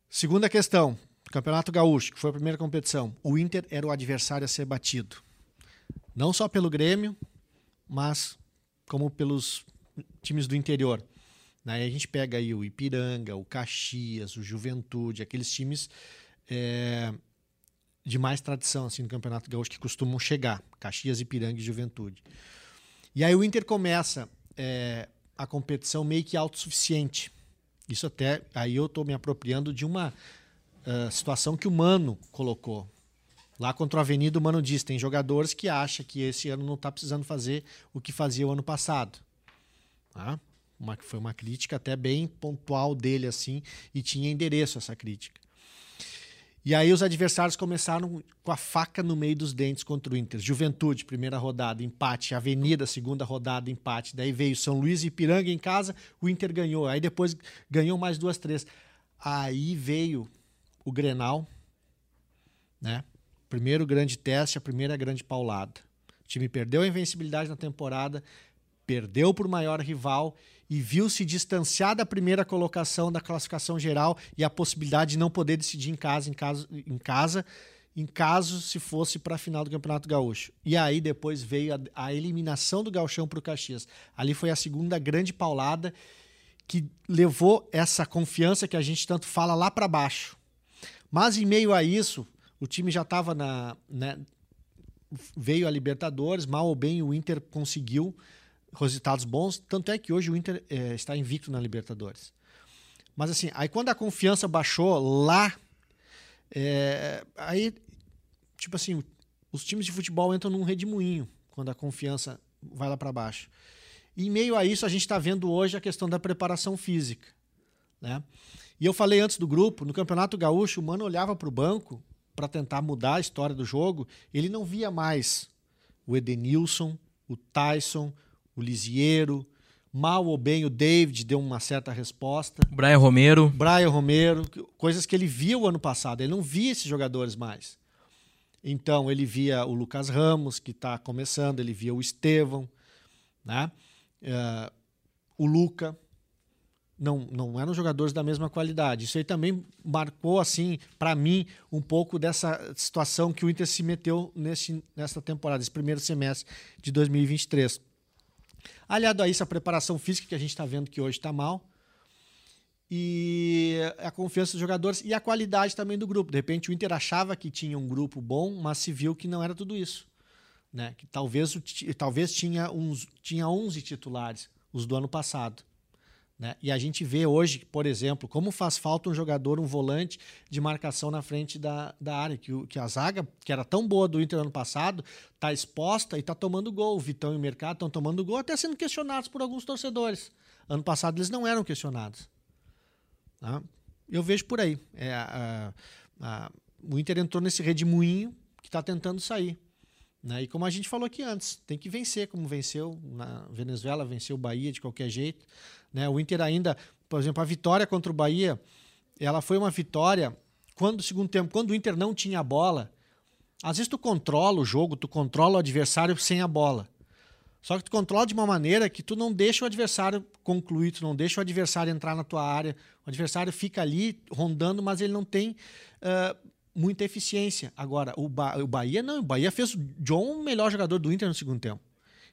Segunda questão: Campeonato Gaúcho, que foi a primeira competição. O Inter era o adversário a ser batido. Não só pelo Grêmio, mas como pelos times do interior. Aí a gente pega aí o Ipiranga, o Caxias, o Juventude, aqueles times é, de mais tradição assim no Campeonato Gaúcho que costumam chegar, Caxias, Ipiranga e Juventude. E aí o Inter começa é, a competição meio que autossuficiente. Isso até aí eu estou me apropriando de uma uh, situação que o Mano colocou. Lá contra o Avenida, o Mano diz: tem jogadores que acham que esse ano não está precisando fazer o que fazia o ano passado. Tá? Uma, foi uma crítica até bem pontual dele, assim, e tinha endereço essa crítica. E aí os adversários começaram com a faca no meio dos dentes contra o Inter. Juventude, primeira rodada, empate. Avenida, segunda rodada, empate. Daí veio São Luís e Ipiranga em casa, o Inter ganhou. Aí depois ganhou mais duas, três. Aí veio o Grenal, né? Primeiro grande teste, a primeira grande paulada. O time perdeu a invencibilidade na temporada, perdeu por maior rival e viu se distanciar da primeira colocação da classificação geral e a possibilidade de não poder decidir em casa, em caso, em casa, em caso se fosse para a final do Campeonato Gaúcho. E aí depois veio a, a eliminação do Gauchão para o Caxias. Ali foi a segunda grande paulada que levou essa confiança que a gente tanto fala lá para baixo. Mas em meio a isso, o time já estava na. Né, veio a Libertadores, mal ou bem o Inter conseguiu resultados bons. Tanto é que hoje o Inter é, está invicto na Libertadores. Mas assim, aí quando a confiança baixou lá, é, aí, tipo assim, os times de futebol entram num redemoinho quando a confiança vai lá para baixo. E em meio a isso, a gente está vendo hoje a questão da preparação física. Né? E eu falei antes do grupo, no Campeonato Gaúcho, o Mano olhava para o banco para tentar mudar a história do jogo, ele não via mais o Edenilson, o Tyson, o Lisiero, mal ou bem o David deu uma certa resposta. Brian Romero. Brian Romero, coisas que ele via o ano passado, ele não via esses jogadores mais. Então ele via o Lucas Ramos, que está começando, ele via o Estevão, né? Uh, o Luca, não, não eram jogadores da mesma qualidade. Isso aí também marcou, assim, para mim, um pouco dessa situação que o Inter se meteu nesse, nessa temporada, esse primeiro semestre de 2023. Aliado a isso, a preparação física que a gente está vendo que hoje está mal. E a confiança dos jogadores e a qualidade também do grupo. De repente o Inter achava que tinha um grupo bom, mas se viu que não era tudo isso. Né? Que talvez, talvez tinha, uns, tinha 11 titulares, os do ano passado. Né? E a gente vê hoje, por exemplo, como faz falta um jogador, um volante de marcação na frente da, da área, que, que a zaga, que era tão boa do Inter ano passado, está exposta e está tomando gol. O Vitão e o Mercado estão tomando gol, até sendo questionados por alguns torcedores. Ano passado eles não eram questionados. Tá? Eu vejo por aí. É, a, a, o Inter entrou nesse redemoinho que está tentando sair. Né? E como a gente falou aqui antes, tem que vencer, como venceu na Venezuela, venceu o Bahia de qualquer jeito. Né? O Inter ainda, por exemplo, a vitória contra o Bahia, ela foi uma vitória quando segundo tempo, quando o Inter não tinha a bola. Às vezes tu controla o jogo, tu controla o adversário sem a bola. Só que tu controla de uma maneira que tu não deixa o adversário concluir, tu não deixa o adversário entrar na tua área. O adversário fica ali rondando, mas ele não tem uh, muita eficiência. Agora, o, ba o Bahia não. O Bahia fez o John o melhor jogador do Inter no segundo tempo.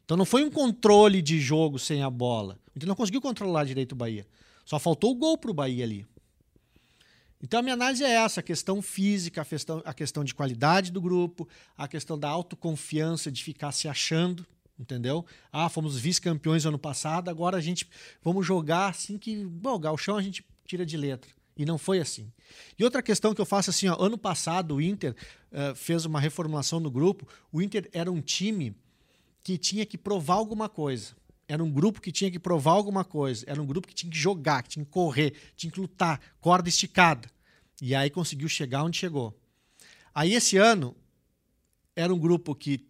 Então não foi um controle de jogo sem a bola. O Inter não conseguiu controlar direito o Bahia. Só faltou o gol pro Bahia ali. Então a minha análise é essa: a questão física, a questão, a questão de qualidade do grupo, a questão da autoconfiança de ficar se achando entendeu? Ah, fomos vice-campeões ano passado, agora a gente vamos jogar assim que, bom, o Galchão a gente tira de letra. E não foi assim. E outra questão que eu faço assim, ó, ano passado o Inter uh, fez uma reformulação no grupo. O Inter era um time que tinha que provar alguma coisa. Era um grupo que tinha que provar alguma coisa. Era um grupo que tinha que jogar, que tinha que correr, tinha que lutar, corda esticada. E aí conseguiu chegar onde chegou. Aí esse ano era um grupo que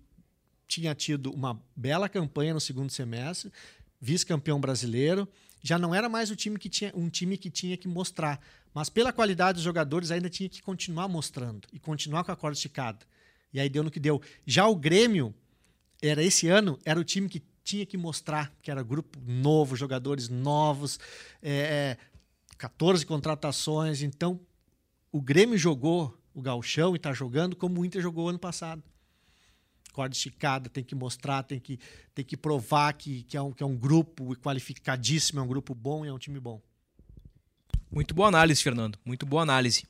tinha tido uma bela campanha no segundo semestre, vice-campeão brasileiro. Já não era mais o time que tinha, um time que tinha que mostrar, mas pela qualidade dos jogadores ainda tinha que continuar mostrando e continuar com a corda esticada. E aí deu no que deu. Já o Grêmio era esse ano era o time que tinha que mostrar que era grupo novo, jogadores novos, é, 14 é, contratações. Então o Grêmio jogou o Galchão e está jogando como o Inter jogou ano passado corda esticada, tem que mostrar, tem que, tem que provar que, que, é um, que é um grupo qualificadíssimo, é um grupo bom e é um time bom. Muito boa análise, Fernando. Muito boa análise.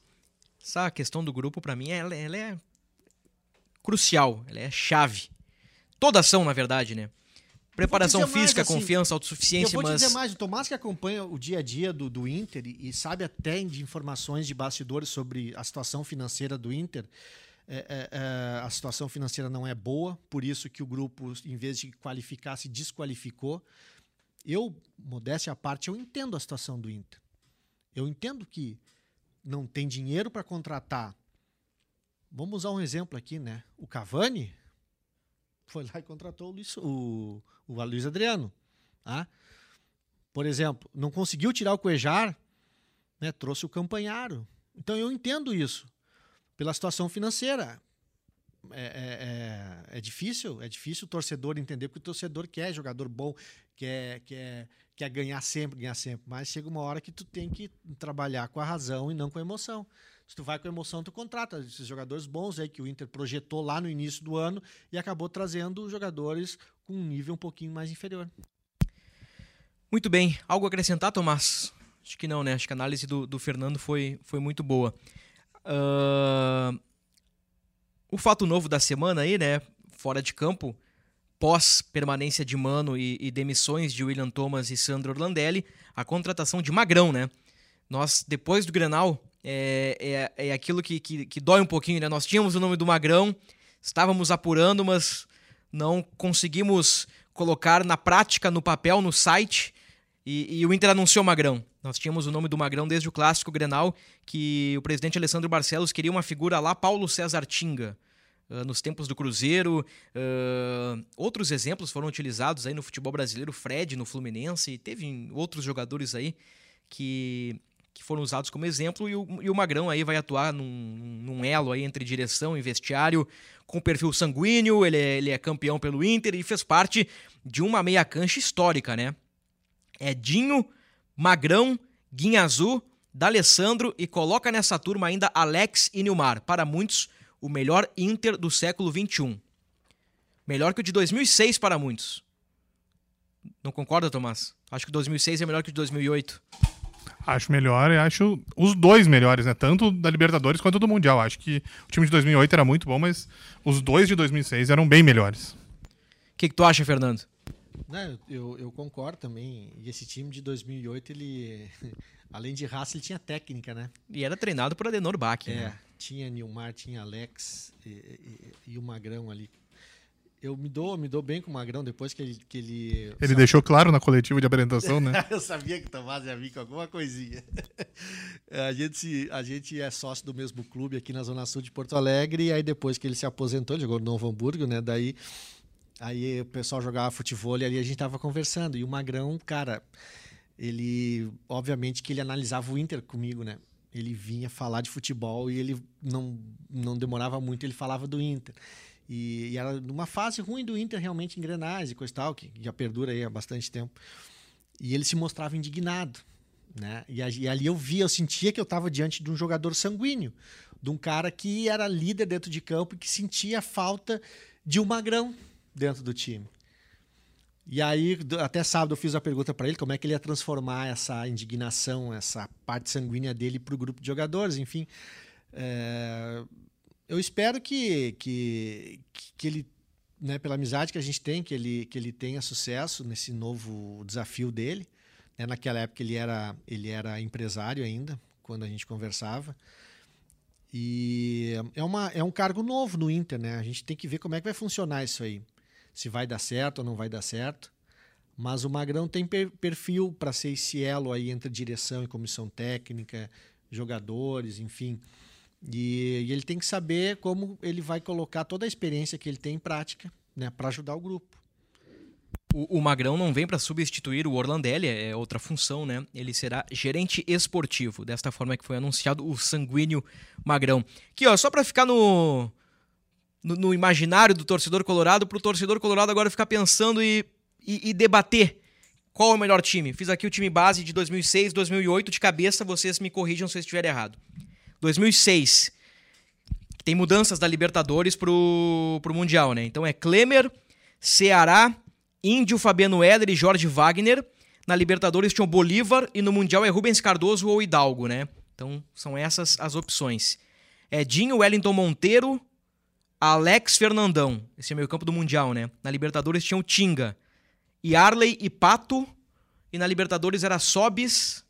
Essa questão do grupo, para mim, ela, ela é crucial, ela é chave. Toda ação, na verdade, né? Preparação física, mais, assim, confiança, autossuficiência, eu vou mas... dizer mais, o Tomás que acompanha o dia a dia do, do Inter e, sabe até de informações de bastidores sobre a situação financeira do Inter, é, é, é, a situação financeira não é boa, por isso que o grupo, em vez de qualificar, se desqualificou. Eu, modéstia à parte, eu entendo a situação do Inter. Eu entendo que não tem dinheiro para contratar. Vamos usar um exemplo aqui, né? O Cavani foi lá e contratou o Luiz, o, o Luiz Adriano. Tá? Por exemplo, não conseguiu tirar o Cuejar, né? trouxe o Campanharo. Então eu entendo isso pela situação financeira. É, é, é, é, difícil, é difícil o torcedor entender, porque o torcedor quer jogador bom, quer, quer, quer ganhar sempre, ganhar sempre. Mas chega uma hora que tu tem que trabalhar com a razão e não com a emoção. Se tu vai com emoção, tu contrata esses jogadores bons aí que o Inter projetou lá no início do ano e acabou trazendo jogadores com um nível um pouquinho mais inferior. Muito bem. Algo a acrescentar, Tomás? Acho que não, né? Acho que a análise do, do Fernando foi, foi muito boa. Uh, o fato novo da semana aí, né? Fora de campo, pós permanência de Mano e, e, demissões de William Thomas e Sandro Orlandelli, a contratação de Magrão, né? Nós, depois do Grenal, é, é, é aquilo que, que, que, dói um pouquinho, né? Nós tínhamos o nome do Magrão, estávamos apurando, mas não conseguimos colocar na prática, no papel, no site, e, e o Inter anunciou Magrão. Nós tínhamos o nome do Magrão desde o clássico Grenal, que o presidente Alessandro Barcelos queria uma figura lá, Paulo César Tinga. Uh, nos tempos do Cruzeiro. Uh, outros exemplos foram utilizados aí no futebol brasileiro, Fred no Fluminense, teve outros jogadores aí que, que foram usados como exemplo, e o, e o Magrão aí vai atuar num, num, elo aí entre direção e vestiário, com perfil sanguíneo, ele é, ele é campeão pelo Inter e fez parte de uma meia cancha histórica, né? Edinho, Magrão, Guinhazu, D'Alessandro e coloca nessa turma ainda Alex e Nilmar. Para muitos, o melhor Inter do século XXI. Melhor que o de 2006 para muitos. Não concorda, Tomás? Acho que 2006 é melhor que o de 2008. Acho melhor e acho os dois melhores, né? Tanto da Libertadores quanto do Mundial. Acho que o time de 2008 era muito bom, mas os dois de 2006 eram bem melhores. O que, que tu acha, Fernando? Não, eu, eu concordo também. E esse time de 2008, ele, além de raça, ele tinha técnica, né? E era treinado por Adenor Bach. É, né? tinha Nilmar, tinha Alex e, e, e, o Magrão ali. Eu me dou, me dou bem com o Magrão depois que ele. Que ele ele sabe? deixou claro na coletiva de apresentação, né? eu sabia que o Tomás ia vir com alguma coisinha. a, gente, a gente é sócio do mesmo clube aqui na Zona Sul de Porto Alegre, e aí depois que ele se aposentou, ele jogou no Novo Hamburgo, né? Daí Aí o pessoal jogava futebol e ali a gente tava conversando. E o Magrão, cara, ele. Obviamente que ele analisava o Inter comigo, né? Ele vinha falar de futebol e ele não, não demorava muito, ele falava do Inter. E, e era numa fase ruim do Inter, realmente engrenagem e coisa e tal, que já perdura aí há bastante tempo. E ele se mostrava indignado. Né? E, e ali eu via, eu sentia que eu estava diante de um jogador sanguíneo, de um cara que era líder dentro de campo e que sentia falta de um magrão dentro do time. E aí, até sábado, eu fiz a pergunta para ele como é que ele ia transformar essa indignação, essa parte sanguínea dele para o grupo de jogadores. Enfim, é, eu espero que, que, que ele, né, pela amizade que a gente tem, que ele, que ele tenha sucesso nesse novo desafio dele. Né, naquela época ele era, ele era empresário ainda, quando a gente conversava. E é, uma, é um cargo novo no Inter, né? A gente tem que ver como é que vai funcionar isso aí se vai dar certo ou não vai dar certo. Mas o Magrão tem per perfil para ser esse elo aí entre direção e comissão técnica, jogadores, enfim. E, e, ele tem que saber como ele vai colocar toda a experiência que ele tem em prática né, para ajudar o grupo. O, o Magrão não vem para substituir o Orlandelli, é outra função, né? Ele será gerente esportivo, desta forma que foi anunciado o sanguíneo Magrão. Aqui, ó, só para ficar no, no, no imaginário do torcedor colorado, para o torcedor colorado agora ficar pensando e, e, e, debater qual é o melhor time. Fiz aqui o time base de 2006, 2008, de cabeça, vocês me corrijam se eu estiver errado. 2006, tem mudanças da Libertadores pro, pro Mundial, né? Então é Klemer, Ceará, Índio, Fabiano Heller e Jorge Wagner. Na Libertadores tinham Bolívar e no Mundial é Rubens Cardoso ou Hidalgo, né? Então são essas as opções. Edinho, Wellington Monteiro, Alex Fernandão. Esse é meio campo do Mundial, né? Na Libertadores tinha o Tinga. E Arley e Pato. E na Libertadores era Sobis.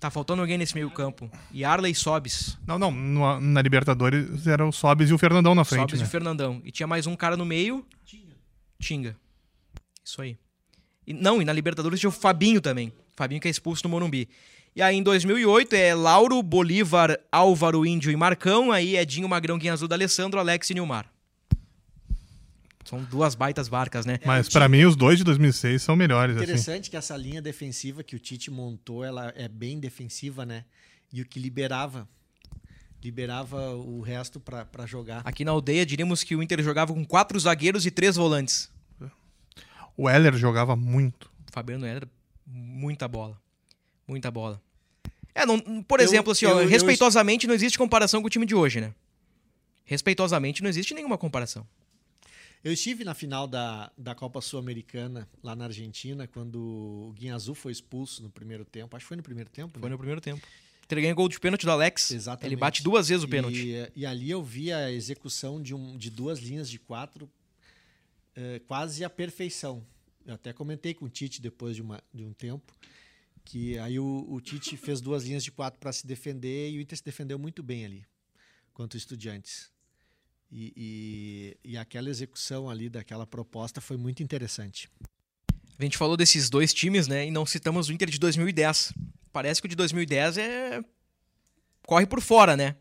Tá faltando alguém nesse meio campo. E Arley Sobis. Não, não. No, na Libertadores era o Sobis e o Fernandão na frente. Sobis né? e o Fernandão. E tinha mais um cara no meio. Tinga. Tinga. Isso aí. E, não, e na Libertadores tinha o Fabinho também. Fabinho que é expulso no Morumbi. E aí em 2008 é Lauro, Bolívar, Álvaro, Índio e Marcão. Aí é Dinho, Magrão, Guinha Azul, Alessandro, Alex e Nilmar. São duas baitas barcas, né? Mas para mim os dois de 2006 são melhores. Assim. Interessante assim. que essa linha defensiva que o Tite montou, ela é bem defensiva, né? E o que liberava liberava o resto para jogar. Aqui na aldeia diríamos que o Inter jogava com quatro zagueiros e três volantes. O Heller jogava muito. O Fabiano Heller, muita bola. Muita bola. É, não, por exemplo, eu, assim, ó, eu, respeitosamente eu... não existe comparação com o time de hoje, né? Respeitosamente não existe nenhuma comparação. Eu estive na final da, da Copa Sul-Americana, lá na Argentina, quando o Guinha Azul foi expulso no primeiro tempo. Acho que foi no primeiro tempo. Foi né? no primeiro tempo. Ele ganhou gol de pênalti do Alex. Exatamente. Ele bate duas vezes o pênalti. E, e ali eu vi a execução de, um, de duas linhas de quatro, eh, quase à perfeição. Eu até comentei com o Tite depois de, uma, de um tempo que aí o, o Tite fez duas linhas de quatro para se defender e o Inter se defendeu muito bem ali, quanto estudiantes. E, e, e, aquela execução ali daquela proposta foi muito interessante. A gente falou desses dois times, né? E não citamos o Inter de 2010. Parece que o de 2010 é. corre por fora, né?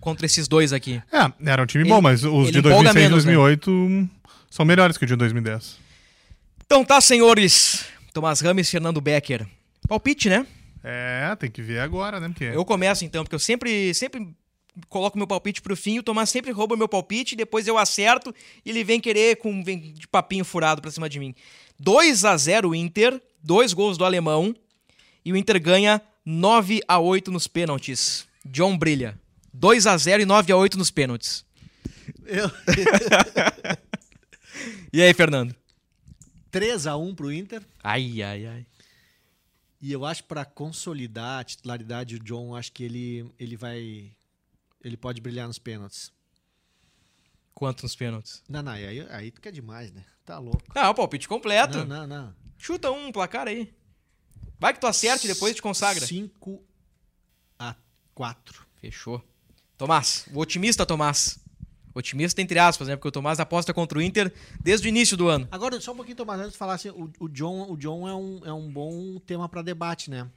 Contra esses dois aqui. É, era um time ele, bom, mas os de 2006 e 2008 né? são melhores que o de 2010. Então tá, senhores. Tomás Rames, Fernando Becker. Palpite, né? É, tem que ver agora, né? Porque... Eu começo então, porque eu sempre, sempre coloco meu palpite pro fim, o Tomás sempre rouba meu palpite, depois eu acerto e ele vem querer com vem de papinho furado pra cima de mim. 2 a 0 Inter, dois gols do alemão e o Inter ganha 9 a 8 nos pênaltis. John brilha. 2 a 0 e 9 a 8 nos pênaltis. Eu... e aí, Fernando? 3 a 1 pro Inter. Ai, ai, ai. E eu acho para consolidar a titularidade do John, acho que ele, ele vai. Ele pode brilhar nos pênaltis. Quanto nos pênaltis? Não, não, aí, aí tu quer demais, né? Tá louco. Ah, o palpite completo. Não, não, não. Chuta um placar aí. Vai que tu acerte e depois te consagra. 5 a 4. Fechou. Tomás, o otimista Tomás. Otimista entre aspas, né? Porque o Tomás aposta contra o Inter desde o início do ano. Agora, só um pouquinho, Tomás, antes de falar assim, o, o John, o John é, um, é um bom tema para debate, né?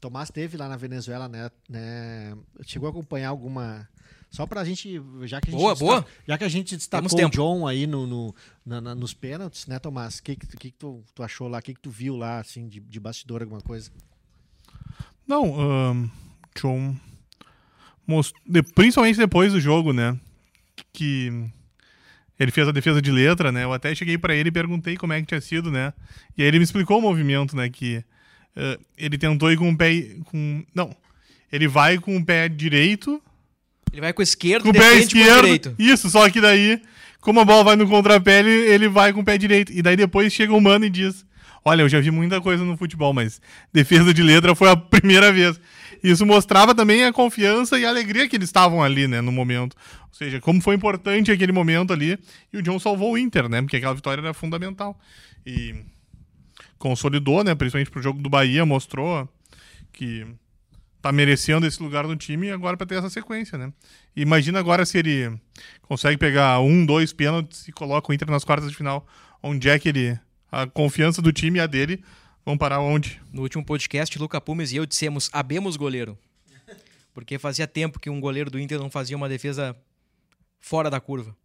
Tomás teve lá na Venezuela, né, né? Chegou a acompanhar alguma. Só pra gente. Já que a gente boa, boa. Já que a gente destacou o John aí no, no na, na, nos pênaltis, né, Tomás? O que, que, que, tu, tu achou lá? O que, que tu viu lá, assim, de, de bastidor, alguma coisa? Não, um, John. Most... principalmente depois do jogo, né? que Ele fez a defesa de letra, né? Eu até cheguei para ele e perguntei como é que tinha sido, né? E aí ele me explicou o movimento, né? Que uh, ele tentou ir com o pé. Com... Não. Ele vai com o pé direito. Ele vai com o esquerdo, com o pé esquerdo. Isso, só que daí, como a bola vai no contrapé, ele, ele vai com o pé direito. E daí depois chega o mano e diz: Olha, eu já vi muita coisa no futebol, mas defesa de letra foi a primeira vez. Isso mostrava também a confiança e a alegria que eles estavam ali, né, no momento. Ou seja, como foi importante aquele momento ali. E o John salvou o Inter, né, porque aquela vitória era fundamental. E consolidou, né, principalmente pro jogo do Bahia, mostrou que tá merecendo esse lugar no time agora para ter essa sequência, né? Imagina agora se ele consegue pegar um, dois pênaltis e coloca o Inter nas quartas de final, onde é que ele a confiança do time e a dele vão parar onde? No último podcast, Luca Pumes e eu dissemos: abemos goleiro. Porque fazia tempo que um goleiro do Inter não fazia uma defesa fora da curva.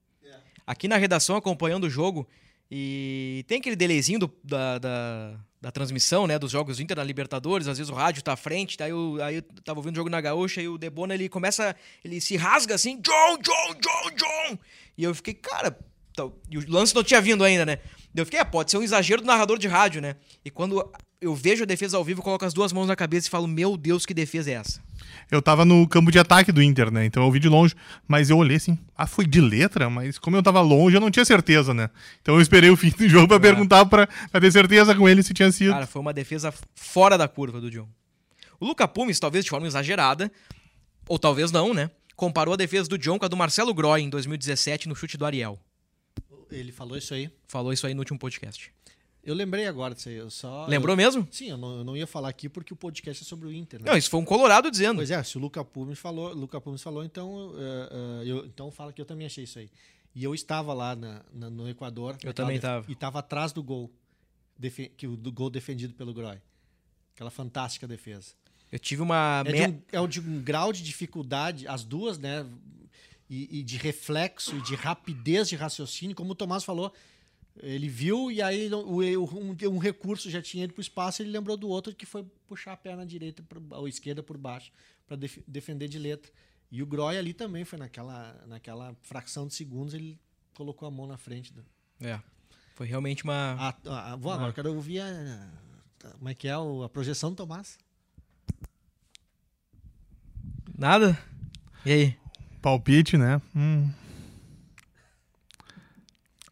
Aqui na redação, acompanhando o jogo, e tem aquele delezinho do, da, da, da, transmissão, né, dos jogos do Inter na Libertadores, às vezes o rádio tá à frente, daí eu, aí eu tava ouvindo o jogo na Gaúcha e o Debona, ele começa, ele se rasga assim, John, John, John, John! E eu fiquei, cara, tá, e o lance não tinha vindo ainda, né? Eu fiquei, é, pode ser um exagero do narrador de rádio, né? E quando eu vejo a defesa ao vivo, coloco as duas mãos na cabeça e falo, meu Deus, que defesa é essa? Eu tava no campo de ataque do Inter, né? Então eu vi de longe, mas eu olhei assim, ah, foi de letra? Mas como eu tava longe, eu não tinha certeza, né? Então eu esperei o fim do jogo pra é. perguntar, pra, pra ter certeza com ele se tinha sido. Cara, foi uma defesa fora da curva do John. O Luca Pumes, talvez de forma exagerada, ou talvez não, né? Comparou a defesa do John com a do Marcelo Groy em 2017 no chute do Ariel. Ele falou isso aí? Falou isso aí no último podcast. Eu lembrei agora disso aí. Eu só, Lembrou eu, mesmo? Sim, eu não, eu não, ia falar aqui porque o podcast é sobre o Inter. Né? Não, isso foi um Colorado dizendo. Pois é, se o Luca Pumes falou, Luca Pumes falou, então, uh, uh, eu, então fala que eu também achei isso aí. E eu estava lá na, na, no Equador. Eu também estava. E estava atrás do gol. que, do gol defendido pelo Groy. Aquela fantástica defesa. Eu tive uma. É, de um, é de um grau de dificuldade, as duas, né? E, e de reflexo e de rapidez de raciocínio, como o Tomás falou ele viu e aí um, um recurso já tinha ido para o espaço ele lembrou do outro que foi puxar a perna direita ou esquerda por baixo para def defender de letra. E o Groy ali também foi naquela, naquela fração de segundos ele colocou a mão na frente. Do... É. Foi realmente uma. A, a, a, vou agora, quero ouvir a, como é que é a projeção do Tomás. Nada? E aí? Palpite, né? Hum.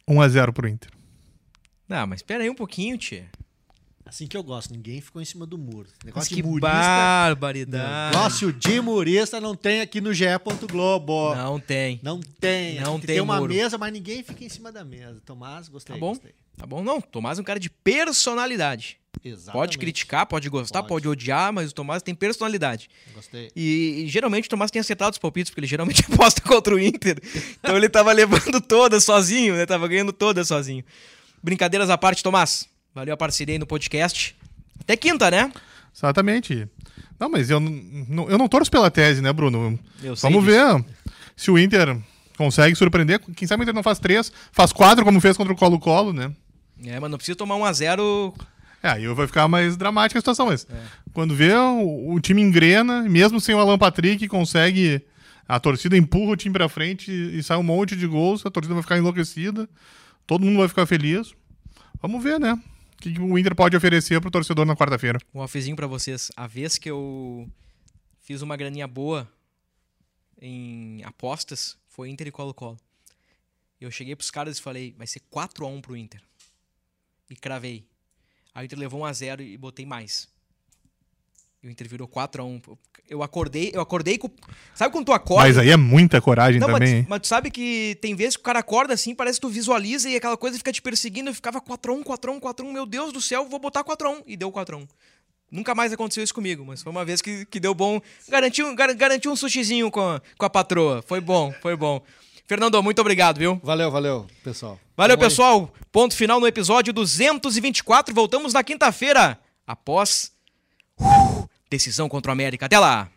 1x0 pro Inter. Não, mas espera aí um pouquinho, tia. Assim que eu gosto, ninguém ficou em cima do muro. Negócio que de murista, barbaridade. Negócio de murista não tem aqui no GE. Globo. Não tem. Não tem. Não tem. Tem uma muro. mesa, mas ninguém fica em cima da mesa. Tomás, gostei. Tá bom. Gostei. Tá bom, não. Tomás é um cara de personalidade. Exatamente. Pode criticar, pode gostar, pode. pode, odiar, mas o Tomás tem personalidade. Gostei. E, e, geralmente o Tomás tem acertado os palpites, porque ele geralmente aposta contra o Inter. Então ele tava levando todas sozinho, né? Tava ganhando todas sozinho. Brincadeiras à parte, Tomás. Valeu a parceria aí no podcast. Até quinta, né? Exatamente. Não, mas eu não, eu não torço pela tese, né, Bruno? Eu Vamos ver se o Inter consegue surpreender. Quem sabe o Inter não faz três, faz quatro, como fez contra o Colo-Colo, né? É, mas não precisa tomar um a zero é, aí vai ficar mais dramática a situação, mas é. quando vê o, o, time engrena, mesmo sem o Alan Patrick, consegue. A torcida empurra o time pra frente e, e sai um monte de gols, a torcida vai ficar enlouquecida, todo mundo vai ficar feliz. Vamos ver, né? O que, que o Inter pode oferecer pro torcedor na quarta-feira. Um offzinho pra vocês. A vez que eu fiz uma graninha boa em apostas foi Inter e Colo-Colo. Eu cheguei pros caras e falei, vai ser 4x1 pro Inter. E cravei. Aí o Inter levou 1 a 0 e botei mais. E o Inter virou 4 a 1 Eu acordei, eu acordei com. Sabe quando tu acorda? Mas aí é muita coragem Não, também. Mas, mas, tu sabe que tem vezes que o cara acorda assim, parece que tu visualiza e aquela coisa fica te perseguindo. Eu ficava 4 a 1 4 a 1 4 a 1 Meu Deus do céu, vou botar 4 a 1 E deu 4 a 1 Nunca mais aconteceu isso comigo, mas foi uma vez que, que deu bom. Garantiu, gar, garantiu um sushizinho com a, com a patroa. Foi bom, foi bom. Fernando, muito obrigado, viu? Valeu, valeu, pessoal. Valeu, pessoal. Ponto final no episódio 224. Voltamos na quinta-feira, após uh, decisão contra o América. Até lá.